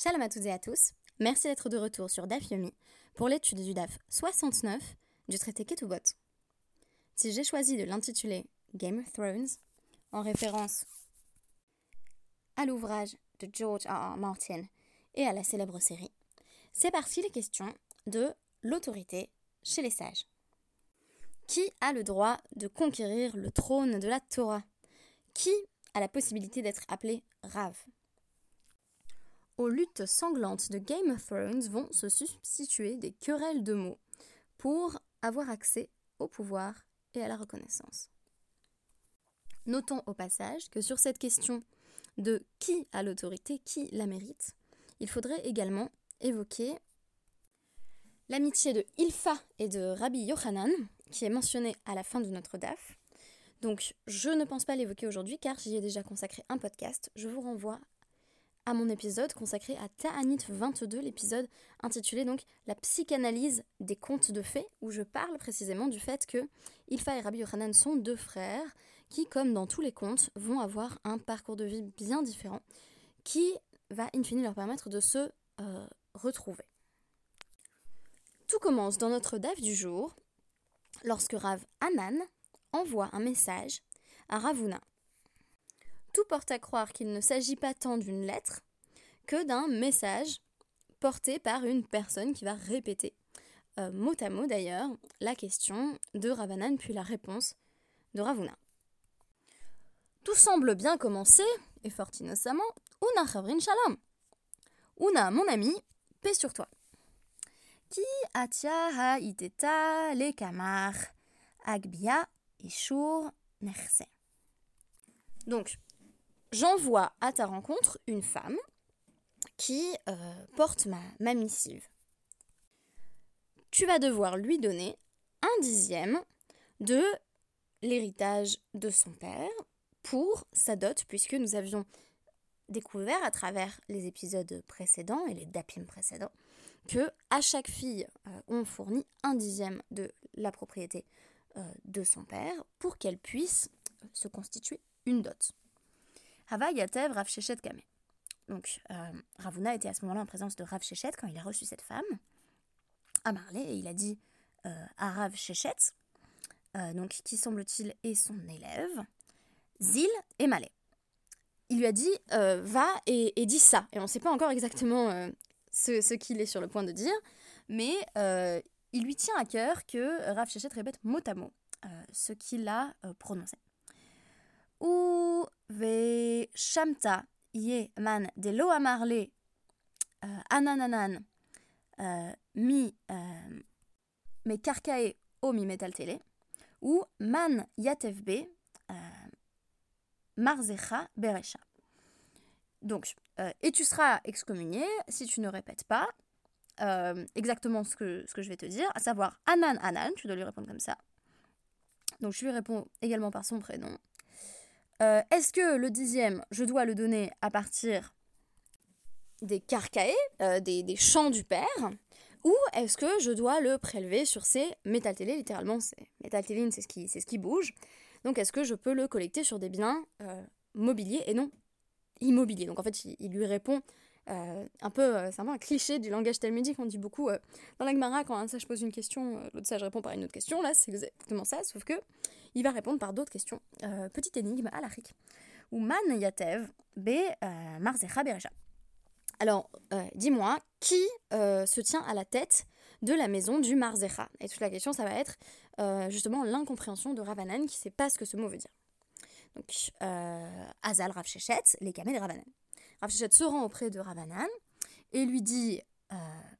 Shalom à toutes et à tous. Merci d'être de retour sur DAF Yomi pour l'étude du DAF 69 du traité Ketubot. Si j'ai choisi de l'intituler Game of Thrones, en référence à l'ouvrage de George R. R. Martin et à la célèbre série, c'est parce qu'il est question de l'autorité chez les sages. Qui a le droit de conquérir le trône de la Torah? Qui a la possibilité d'être appelé Rav? Aux luttes sanglantes de Game of Thrones vont se substituer des querelles de mots pour avoir accès au pouvoir et à la reconnaissance. Notons au passage que sur cette question de qui a l'autorité, qui la mérite, il faudrait également évoquer l'amitié de Ilfa et de Rabbi Yochanan, qui est mentionnée à la fin de notre DAF. Donc je ne pense pas l'évoquer aujourd'hui car j'y ai déjà consacré un podcast. Je vous renvoie à mon épisode consacré à Ta'anit 22, l'épisode intitulé donc La psychanalyse des contes de fées, où je parle précisément du fait que Ilfa et Rabbi Yochanan sont deux frères qui, comme dans tous les contes, vont avoir un parcours de vie bien différent qui va in fine leur permettre de se euh, retrouver. Tout commence dans notre DAF du jour lorsque Rav Anan envoie un message à Ravuna, tout porte à croire qu'il ne s'agit pas tant d'une lettre que d'un message porté par une personne qui va répéter, euh, mot à mot d'ailleurs, la question de Ravanan puis la réponse de Ravuna. Tout semble bien commencer, et fort innocemment, Una chavrin shalom. Una, mon ami, paix sur toi. Ki atia ha iteta le kamar, agbia ishur nerse. Donc, j'envoie à ta rencontre une femme qui euh, porte ma, missive. Tu vas devoir lui donner un dixième de l'héritage de son père pour sa dot, puisque nous avions découvert à travers les épisodes précédents et les dapim précédents que à chaque fille euh, on fournit un dixième de la propriété euh, de son père pour qu'elle puisse se constituer une dot. Hava Yatev Rav Shechet Kame. Donc, euh, Ravuna était à ce moment-là en présence de Rav Shechet quand il a reçu cette femme à Marley et il a dit euh, à Rav Shechet, euh, donc qui semble-t-il est son élève, Zil et Malé. Il lui a dit va et, dis ça. Et on ne sait pas encore exactement ce, ce qu'il est sur le point de dire, mais il lui tient à cœur que Rav Shechet répète mot à mot ce qu'il a prononcé. Ou ve shamta ye man de lo amarle uh, anananan uh, mi uh, me karkae o mi metal tele ou man yatevbe marzecha berecha. Donc, euh, et tu seras excommunié si tu ne répètes pas euh, exactement ce que, ce que je vais te dire, à savoir Anan Anan, tu dois lui répondre comme ça. Donc je lui réponds également par son prénom. Euh, est-ce que le dixième, je dois le donner à partir des carcaés, euh, des, champs du père, ou est-ce que je dois le prélever sur ces métaltélés, littéralement, métaltéline, c'est ce, qui, c'est ce qui bouge. Donc est-ce que je peux le collecter sur des biens euh, mobiliers et non immobiliers? Donc en fait, il, lui répond un peu, c'est un peu un cliché du langage talmudique, on dit beaucoup dans la Gemara, quand un sage pose une question, l'autre sage répond par une autre question, là c'est exactement ça, sauf que il va répondre par d'autres questions. Euh, petite énigme à l'Afrique. Ou man yatev be euh, marzecha bereja. Alors, euh, dis-moi, qui se tient à la tête de la maison du Marzecha? Et toute la question, ça va être justement l'incompréhension de Ravanan qui ne sait pas ce que ce mot veut dire. Donc, Azal Rav Shechet, les camés de Ravanan. Rav Shechet se rend auprès de Ravanan et lui dit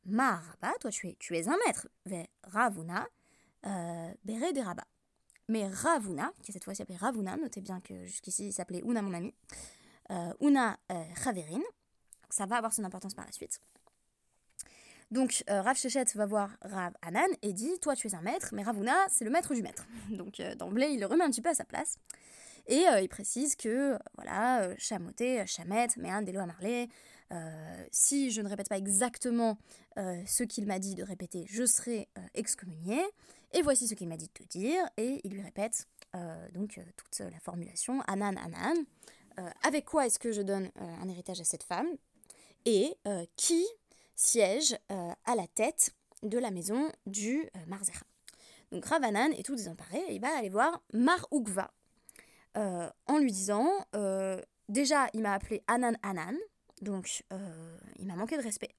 Maraba, toi tu es, tu es un maître, Ravuna, de Rabat. Mais Ravuna, qui cette fois-ci s'appelait Ravuna, notez bien que jusqu'ici il s'appelait Una mon ami, euh, Una euh, Raverin, ça va avoir son importance par la suite. Donc euh, Rav Shechet va voir Rav Anan et dit Toi tu es un maître, mais Ravuna c'est le maître du maître. Donc d'emblée il le remet un petit peu à sa place. Et il précise que, voilà, chamoté, chamette, mais un à marler. si je ne répète pas exactement ce qu'il m'a dit de répéter, je serai excommunié. Et voici ce qu'il m'a dit de te dire. Et il lui répète euh, donc euh, toute la formulation Anan, Anan. Euh, avec quoi est-ce que je donne un héritage à cette femme? Et qui siège à la tête de la maison du Marzecha. Donc Ravanan est tout désemparé et il va aller voir Mar Ukva en lui disant déjà il m'a appelé Anan Anan, donc il m'a manqué de respect.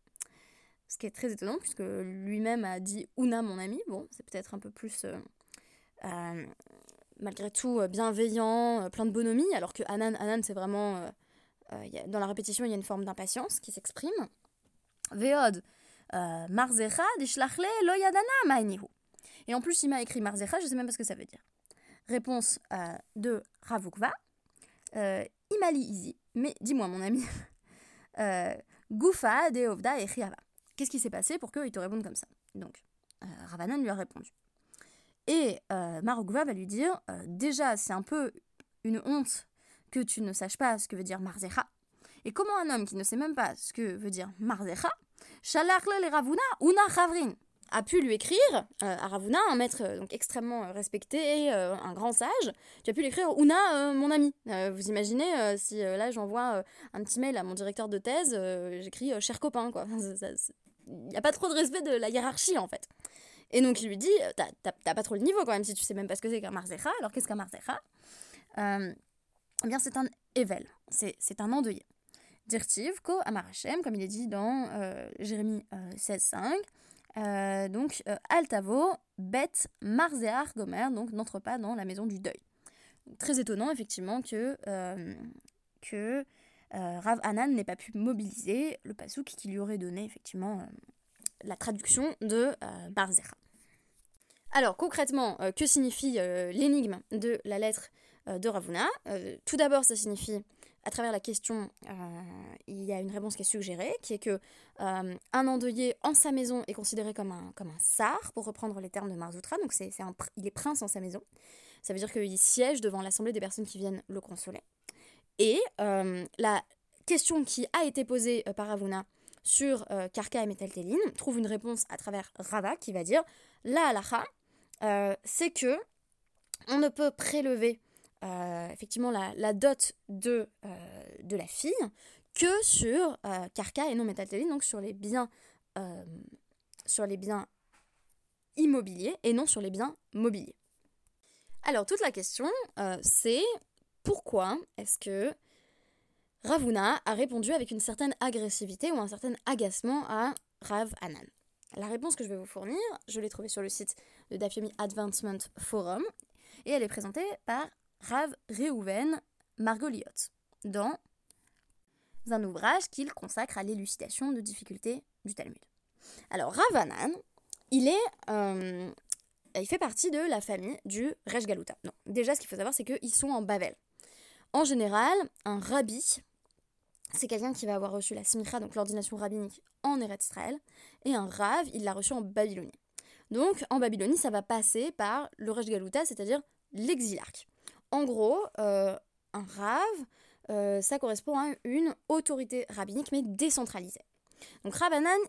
Ce qui est très étonnant puisque lui-même a dit Una mon ami. Bon, c'est peut-être un peu plus malgré tout bienveillant, plein de bonhomie, alors que Anan, Anan c'est vraiment dans la répétition, il y a une forme d'impatience qui s'exprime. Veod, Marzecha, Dishlachle, Loyadana, Et en plus, il m'a écrit Marzecha, je sais même pas ce que ça veut dire. Réponse de Ravukva. Euh, Imali Izi, mais dis-moi, mon ami. Goufa, Deovda et Chiava. Qu'est-ce qui s'est passé pour qu'il te réponde comme ça? Donc, Ravanan lui a répondu. Et euh, va lui dire Déjà, c'est un peu une honte que tu ne saches pas ce que veut dire Marzecha. Et comment un homme qui ne sait même pas ce que veut dire Marzecha, Shalarle le Ravuna Una a pu lui écrire euh, à Ravuna, un maître euh, donc extrêmement respecté, euh, un grand sage, tu as pu lui écrire Una, mon ami. vous imaginez si là j'envoie un petit mail à mon directeur de thèse, j'écris cher copain, quoi. Il n'y a pas trop de respect de la hiérarchie en fait. Et donc il lui dit T'as pas trop le niveau quand même si tu sais même pas ce que c'est qu'un Marzecha. Alors qu'est-ce qu'un Marzecha? Eh bien, c'est un Evel, c'est un endeuillé. Dirtiv, ko Amarachem, comme il est dit dans Jérémie 16.5. Euh, donc, euh, Altavo, bête, Marzéar, Gomer, donc n'entre pas dans la maison du deuil. très étonnant, effectivement, que, euh, Rav Hanan n'ait pas pu mobiliser le pasouk qui lui aurait donné, effectivement, la traduction de Barzera. Alors, concrètement, que signifie l'énigme de la lettre de Ravuna? Tout d'abord, ça signifie à travers la question, euh, il y a une réponse qui est suggérée, qui est que euh, un endeuillé en sa maison est considéré comme un, comme un sar, pour reprendre les termes de Marzoutra, donc c'est, il est prince en sa maison. Ça veut dire qu'il siège devant l'assemblée des personnes qui viennent le consoler. Et euh, la question qui a été posée par Avuna sur Karka et Metaltelin trouve une réponse à travers Rava qui va dire la halacha, c'est que on ne peut prélever effectivement la, dot de, euh, de la fille que sur euh, Karka et non Métaltéline, donc sur les biens sur les biens immobiliers et non sur les biens mobiliers. Alors toute la question c'est pourquoi est-ce que Ravuna a répondu avec une certaine agressivité ou un certain agacement à Rav Anan La réponse que je vais vous fournir, je l'ai trouvée sur le site de Dafyomi Advancement Forum et elle est présentée par Rav Reuven Margoliot dans un ouvrage qu'il consacre à l'élucidation de difficultés du Talmud. Alors Ravanan, il est, euh, il fait partie de la famille du Rej Galuta. Non, déjà ce qu'il faut savoir c'est qu'ils sont en Bavel. En général, un rabbi, c'est quelqu'un qui va avoir reçu la simcha, donc l'ordination rabbinique en Eretz Israël, et un rav, il l'a reçu en Babylonie. Donc en Babylonie, ça va passer par le Rej Galuta, c'est-à-dire l'exilarque. En gros, euh, un rave, euh, ça correspond à une autorité rabbinique, mais décentralisée. Donc Rabbanan,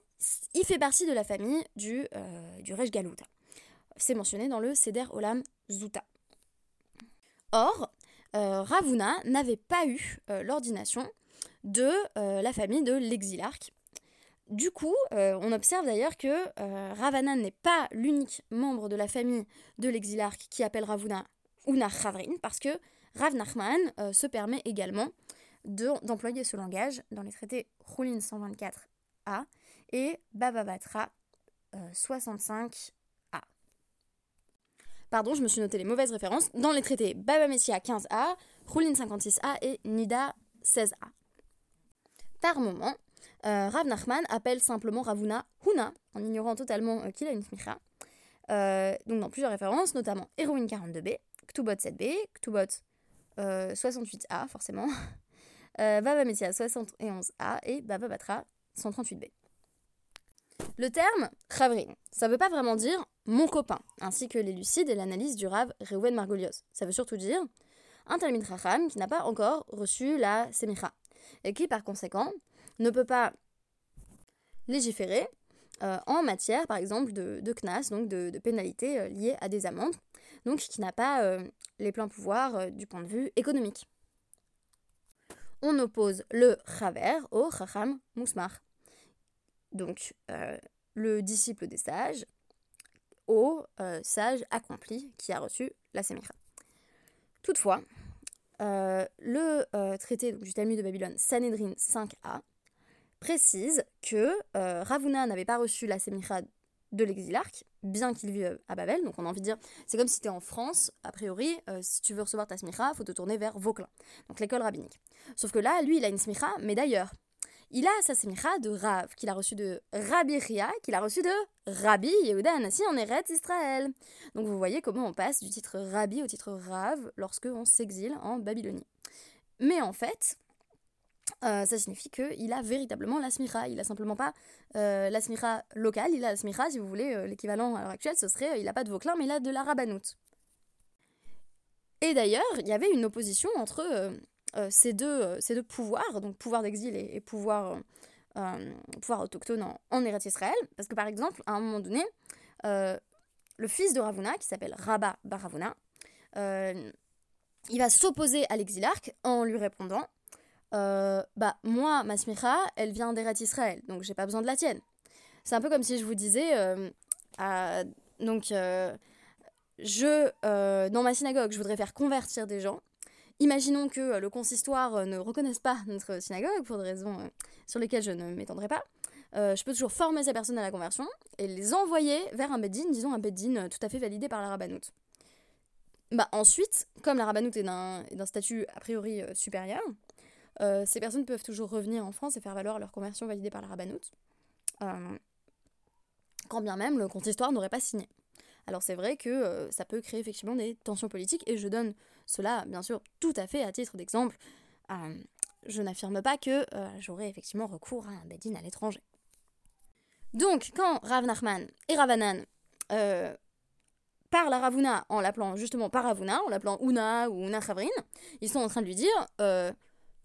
il fait partie de la famille du, euh, Rej Galuta. C'est mentionné dans le Seder Olam Zuta. Or, Ravuna n'avait pas eu l'ordination de la famille de l'exilarque. Du coup, on observe d'ailleurs que Ravanan n'est pas l'unique membre de la famille de l'exilarque qui appelle Ravuna Chavrin, parce que Rav Nachman euh, se permet également d'employer ce langage dans les traités Roulin 124a et Baba Batra 65a. Pardon, je me suis noté les mauvaises références. Dans les traités Baba Messia 15a, Roulin 56a et Nida 16a. Par moment, euh, Rav Nachman appelle simplement Ravuna Huna, en ignorant totalement euh, qu'il a une smicha. donc dans plusieurs références, notamment Héroïne 42b, Ktubot 7b, Ktubot 68a forcément, euh, Baba Messia 71a et Baba Batra 138b. Le terme Chavrin, ça veut pas vraiment dire mon copain, ainsi que les lucides et l'analyse du Rav Reuven Margolios. Ça veut surtout dire un Talmud Chacham qui n'a pas encore reçu la Semicha, et qui par conséquent ne peut pas légiférer euh, en matière, par exemple, de, de CNAS, donc de, pénalités euh, liées à des amendes, donc qui n'a pas euh, les pleins pouvoirs du point de vue économique. on oppose le Chaver au Chacham Mousmar. Donc, le disciple des sages au sage accompli qui a reçu la Sémira. Toutefois, le traité du Talmud de Babylone, Sanhedrin 5a, précise que Ravuna n'avait pas reçu la Sémira de l'exilarque, bien qu'il vive à Babel. Donc on a envie de dire, c'est comme si tu es en France, a priori, si tu veux recevoir ta smicha, il faut te tourner vers Vauclin, donc l'école rabbinique. Sauf que là, lui, il a une smicha, mais d'ailleurs, il a sa smicha de Rav, qu'il a reçu de Rabbi Ria, qu'il a reçu de Rabbi Yehuda Anassi en Eretz Israël. Donc vous voyez comment on passe du titre Rabbi au titre Rav lorsque on s'exile en Babylonie. Mais en fait, euh, ça signifie qu'il a véritablement la smicha. Il a simplement pas euh, la smicha locale, il a la smicha, si vous voulez, euh, l'équivalent à l'heure actuelle, ce serait, il n'a pas de Vauclin, mais il a de la Rabbanout. Et d'ailleurs, il y avait une opposition entre euh, ces, deux, euh, ces deux pouvoirs, donc pouvoir d'exil et, pouvoir, euh, pouvoir autochtone en, en Eretz Israël. Parce que par exemple, à un moment donné, le fils de Ravuna, qui s'appelle Rabba Baravuna, il va s'opposer à l'exilarque en lui répondant Bah, moi, ma smicha, elle vient d'Eretz Israël, donc j'ai pas besoin de la tienne. C'est un peu comme si je vous disais Donc, je, dans ma synagogue, je voudrais faire convertir des gens. Imaginons que euh, le consistoire euh, ne reconnaisse pas notre synagogue, pour des raisons euh, sur lesquelles je ne m'étendrai pas. je peux toujours former ces personnes à la conversion et les envoyer vers un beddin, disons un beddin tout à fait validé par la rabbanoute. Bah ensuite, comme la rabbanoute est d'un statut a priori supérieur, ces personnes peuvent toujours revenir en France et faire valoir leur conversion validée par la rabbanoute, quand bien même le consistoire n'aurait pas signé. Alors c'est vrai que ça peut créer effectivement des tensions politiques et je donne cela, bien sûr, tout à fait à titre d'exemple. Euh, je n'affirme pas que euh, j'aurais effectivement recours à un bedin à l'étranger. Donc, quand Rav Nachman et Ravanan euh, parlent à Ravuna en l'appelant justement Paravuna, en l'appelant Una ou Una Chavrin, ils sont en train de lui dire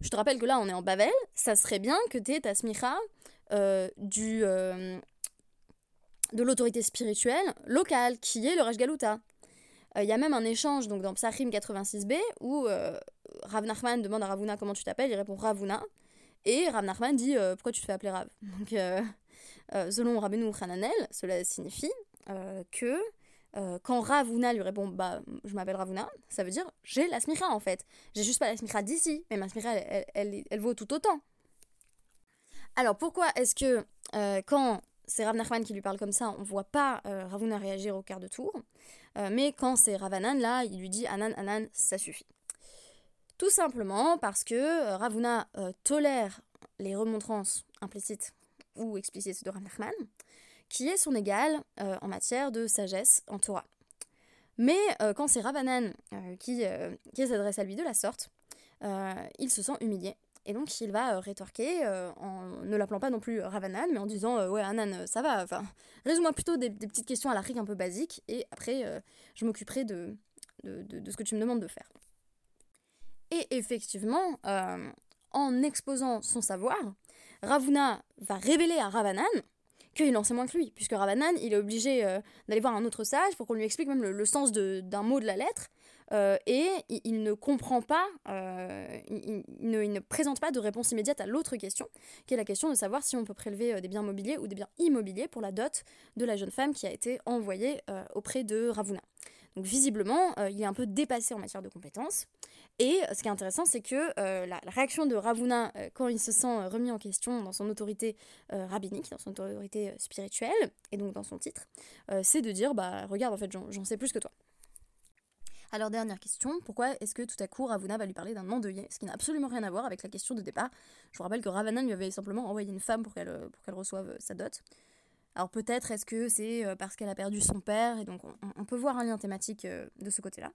Je te rappelle que là on est en Bavel, ça serait bien que tu aies ta smicha du, de l'autorité spirituelle locale, qui est le Raj Galuta. Euh, il y a même un échange donc dans Psachim 86b où euh, Rav Nachman demande à Ravuna comment tu t'appelles, il répond Ravuna. Et Rav Nachman dit euh, pourquoi tu te fais appeler Rav? Donc selon Rabbeinu Hananel, cela signifie que quand Ravuna lui répond bah je m'appelle Ravuna, ça veut dire j'ai la smicha en fait. J'ai juste pas la smicha d'ici, mais ma smicha elle, elle, elle, vaut tout autant. Alors pourquoi est-ce que quand c'est Rav Nachman qui lui parle comme ça, on voit pas Ravuna réagir au quart de tour euh, mais quand c'est Ravanan, là, il lui dit Anan, Anan, ça suffit. Tout simplement parce que euh, Ravuna euh, tolère les remontrances implicites ou explicites de Rav qui est son égal en matière de sagesse en Torah. Mais quand c'est Ravanan qui, qui s'adresse à lui de la sorte, il se sent humilié et donc il va euh, rétorquer euh, en ne l'appelant pas non plus Ravanan, mais en disant euh, ouais Anan ça va. Enfin, résume-moi plutôt des, petites questions à la un peu basiques et après je m'occuperai de de, ce que tu me demandes de faire. Et effectivement, en exposant son savoir, Ravuna va révéler à Ravanan qu'il en sait moins que lui, puisque Ravanan, il est obligé d'aller voir un autre sage pour qu'on lui explique même le, sens d'un mot de la lettre, euh, et il, ne comprend pas, euh, il, ne, présente pas de réponse immédiate à l'autre question, qui est la question de savoir si on peut prélever euh, des biens mobiliers ou des biens immobiliers pour la dot de la jeune femme qui a été envoyée auprès de Ravuna. Donc visiblement, il est un peu dépassé en matière de compétences. Et ce qui est intéressant, c'est que la, réaction de Ravuna, quand il se sent remis en question dans son autorité rabbinique, dans son autorité spirituelle, et donc dans son titre, c'est de dire, bah regarde, en fait, j'en sais plus que toi. Alors dernière question, pourquoi est-ce que tout à coup Ravuna va lui parler d'un endeuillé? Ce qui n'a absolument rien à voir avec la question de départ. Je vous rappelle que Ravana lui avait simplement envoyé une femme pour qu'elle reçoive euh, sa dot. Alors peut-être est-ce que c'est euh, parce qu'elle a perdu son père, et donc on, peut voir un lien thématique euh, de ce côté-là.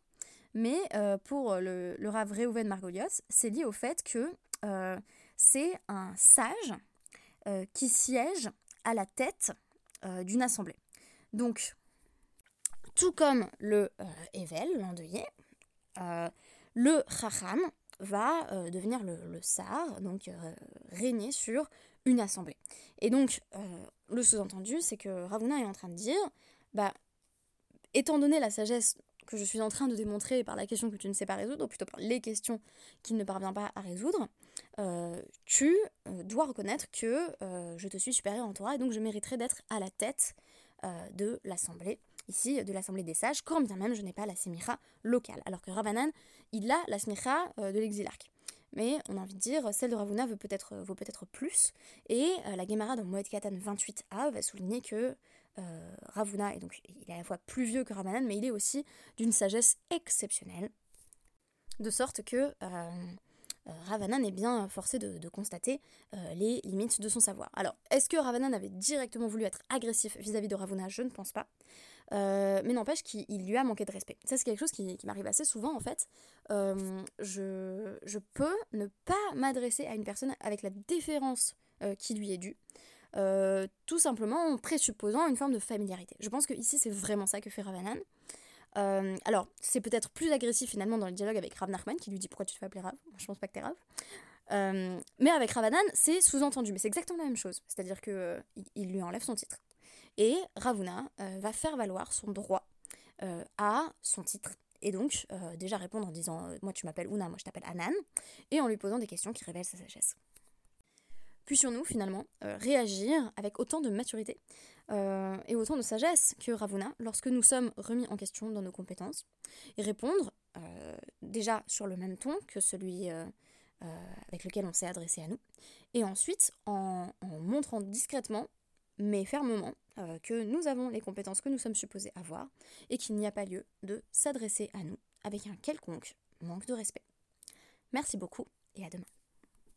Mais pour le, le Rav Reuven Margolios, c'est lié au fait que c'est un sage qui siège à la tête d'une assemblée. Donc tout comme le euh, Evel, l'endeuillé, euh, le Chacham va euh, devenir le, le, Sar, donc régner sur une assemblée. Et donc, le sous-entendu, c'est que Ravuna est en train de dire, bah, étant donné la sagesse que je suis en train de démontrer par la question que tu ne sais pas résoudre, ou plutôt par les questions qu'il ne parvient pas à résoudre, euh, tu euh, dois reconnaître que je te suis supérieur en Torah et donc je mériterais d'être à la tête de l'assemblée, ici de l'assemblée des sages, quand bien même je n'ai pas la semicha locale. Alors que Ravanan, il a la semicha de l'exilarque mais on a envie de dire, celle de Ravuna vaut peut-être vaut peut-être plus. Et euh, la Gemara dans Moed Katan 28a va souligner que euh, Ravuna est donc il est à la fois plus vieux que Ravanan, mais il est aussi d'une sagesse exceptionnelle, de sorte que euh, Ravanan est bien forcé de, constater les limites de son savoir. Alors, est-ce que Ravanan avait directement voulu être agressif vis-à-vis de Ravuna? Je ne pense pas. Mais n'empêche qu'il lui a manqué de respect. Ça, c'est quelque chose qui, m'arrive assez souvent, en fait. Je, je, peux ne pas m'adresser à une personne avec la déférence euh, qui lui est due. tout simplement en présupposant une forme de familiarité. Je pense que ici c'est vraiment ça que fait Ravanan. alors, c'est peut-être plus agressif finalement dans le dialogue avec Rav Nachman qui lui dit pourquoi tu te fais appeler Rav? Je pense pas que t'es Rav. mais avec Ravanan, c'est sous-entendu, mais c'est exactement la même chose. C'est-à-dire que il lui enlève son titre. Et Ravuna euh, va faire valoir son droit euh, à son titre. Et donc, euh, déjà répondre en disant Moi tu m'appelles Una, moi je t'appelle Anan, et en lui posant des questions qui révèlent sa sagesse. Puissions-nous finalement réagir avec autant de maturité et autant de sagesse que Ravuna lorsque nous sommes remis en question dans nos compétences et répondre déjà sur le même ton que celui avec lequel on s'est adressé à nous, et ensuite en montrant discrètement mais fermement euh, que nous avons les compétences que nous sommes supposés avoir et qu'il n'y a pas lieu de s'adresser à nous avec un quelconque manque de respect. Merci beaucoup et à demain.